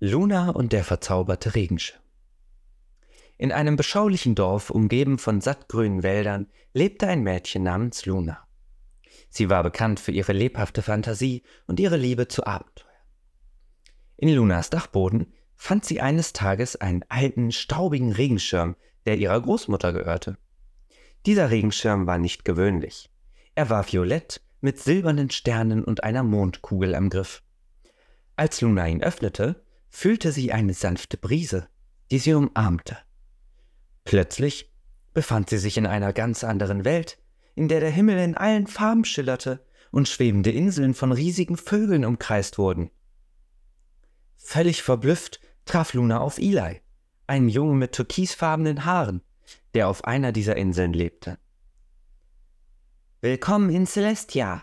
Luna und der verzauberte Regenschirm. In einem beschaulichen Dorf, umgeben von sattgrünen Wäldern, lebte ein Mädchen namens Luna. Sie war bekannt für ihre lebhafte Fantasie und ihre Liebe zu Abenteuern. In Lunas Dachboden fand sie eines Tages einen alten, staubigen Regenschirm, der ihrer Großmutter gehörte. Dieser Regenschirm war nicht gewöhnlich. Er war violett mit silbernen Sternen und einer Mondkugel am Griff. Als Luna ihn öffnete, fühlte sie eine sanfte Brise, die sie umarmte. Plötzlich befand sie sich in einer ganz anderen Welt, in der der Himmel in allen Farben schillerte und schwebende Inseln von riesigen Vögeln umkreist wurden. Völlig verblüfft traf Luna auf Eli, einen Jungen mit türkisfarbenen Haaren, der auf einer dieser Inseln lebte. Willkommen in Celestia,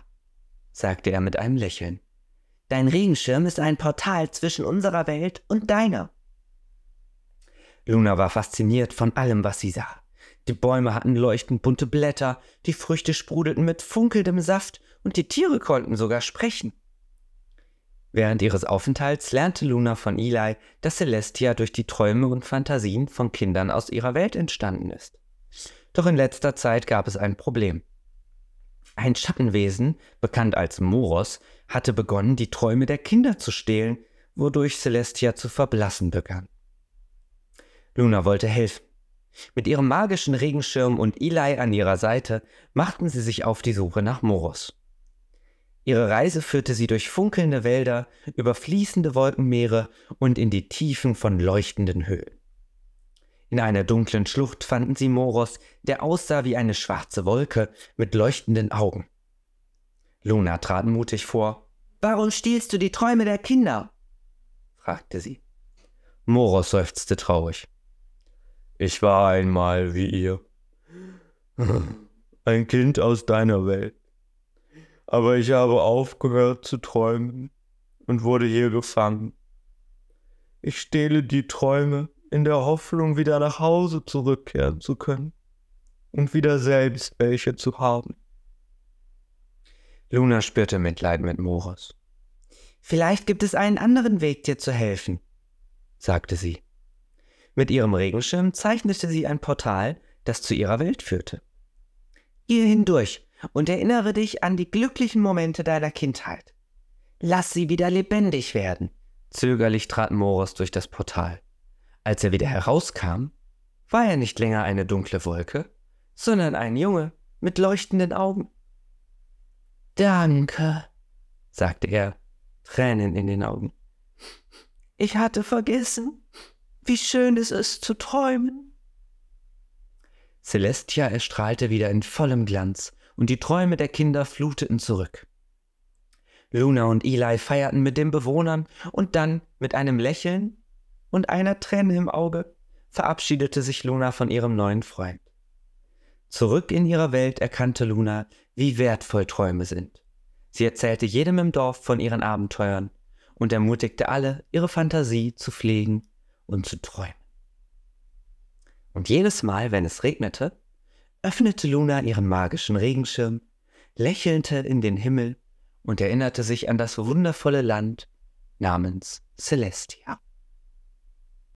sagte er mit einem Lächeln. Dein Regenschirm ist ein Portal zwischen unserer Welt und deiner. Luna war fasziniert von allem, was sie sah. Die Bäume hatten leuchtend bunte Blätter, die Früchte sprudelten mit funkelndem Saft und die Tiere konnten sogar sprechen. Während ihres Aufenthalts lernte Luna von Eli, dass Celestia durch die Träume und Fantasien von Kindern aus ihrer Welt entstanden ist. Doch in letzter Zeit gab es ein Problem. Ein Schattenwesen, bekannt als Moros, hatte begonnen, die Träume der Kinder zu stehlen, wodurch Celestia zu verblassen begann. Luna wollte helfen. Mit ihrem magischen Regenschirm und Eli an ihrer Seite machten sie sich auf die Suche nach Moros. Ihre Reise führte sie durch funkelnde Wälder, über fließende Wolkenmeere und in die Tiefen von leuchtenden Höhlen. In einer dunklen Schlucht fanden sie Moros, der aussah wie eine schwarze Wolke mit leuchtenden Augen. Luna trat mutig vor. Warum stiehlst du die Träume der Kinder? fragte sie. Moros seufzte traurig. Ich war einmal wie ihr. Ein Kind aus deiner Welt. Aber ich habe aufgehört zu träumen und wurde hier gefangen. Ich stehle die Träume in der Hoffnung, wieder nach Hause zurückkehren zu können und wieder selbst welche zu haben. Luna spürte Mitleid mit Moros. Vielleicht gibt es einen anderen Weg, dir zu helfen, sagte sie. Mit ihrem Regenschirm zeichnete sie ein Portal, das zu ihrer Welt führte. Gehe hindurch und erinnere dich an die glücklichen Momente deiner Kindheit. Lass sie wieder lebendig werden. Zögerlich trat Moros durch das Portal. Als er wieder herauskam, war er nicht länger eine dunkle Wolke, sondern ein Junge mit leuchtenden Augen. Danke, sagte er, Tränen in den Augen. Ich hatte vergessen, wie schön es ist zu träumen. Celestia erstrahlte wieder in vollem Glanz, und die Träume der Kinder fluteten zurück. Luna und Eli feierten mit den Bewohnern, und dann, mit einem Lächeln und einer Träne im Auge, verabschiedete sich Luna von ihrem neuen Freund. Zurück in ihrer Welt erkannte Luna, wie wertvoll Träume sind. Sie erzählte jedem im Dorf von ihren Abenteuern und ermutigte alle, ihre Fantasie zu pflegen und zu träumen. Und jedes Mal, wenn es regnete, öffnete Luna ihren magischen Regenschirm, lächelte in den Himmel und erinnerte sich an das wundervolle Land namens Celestia.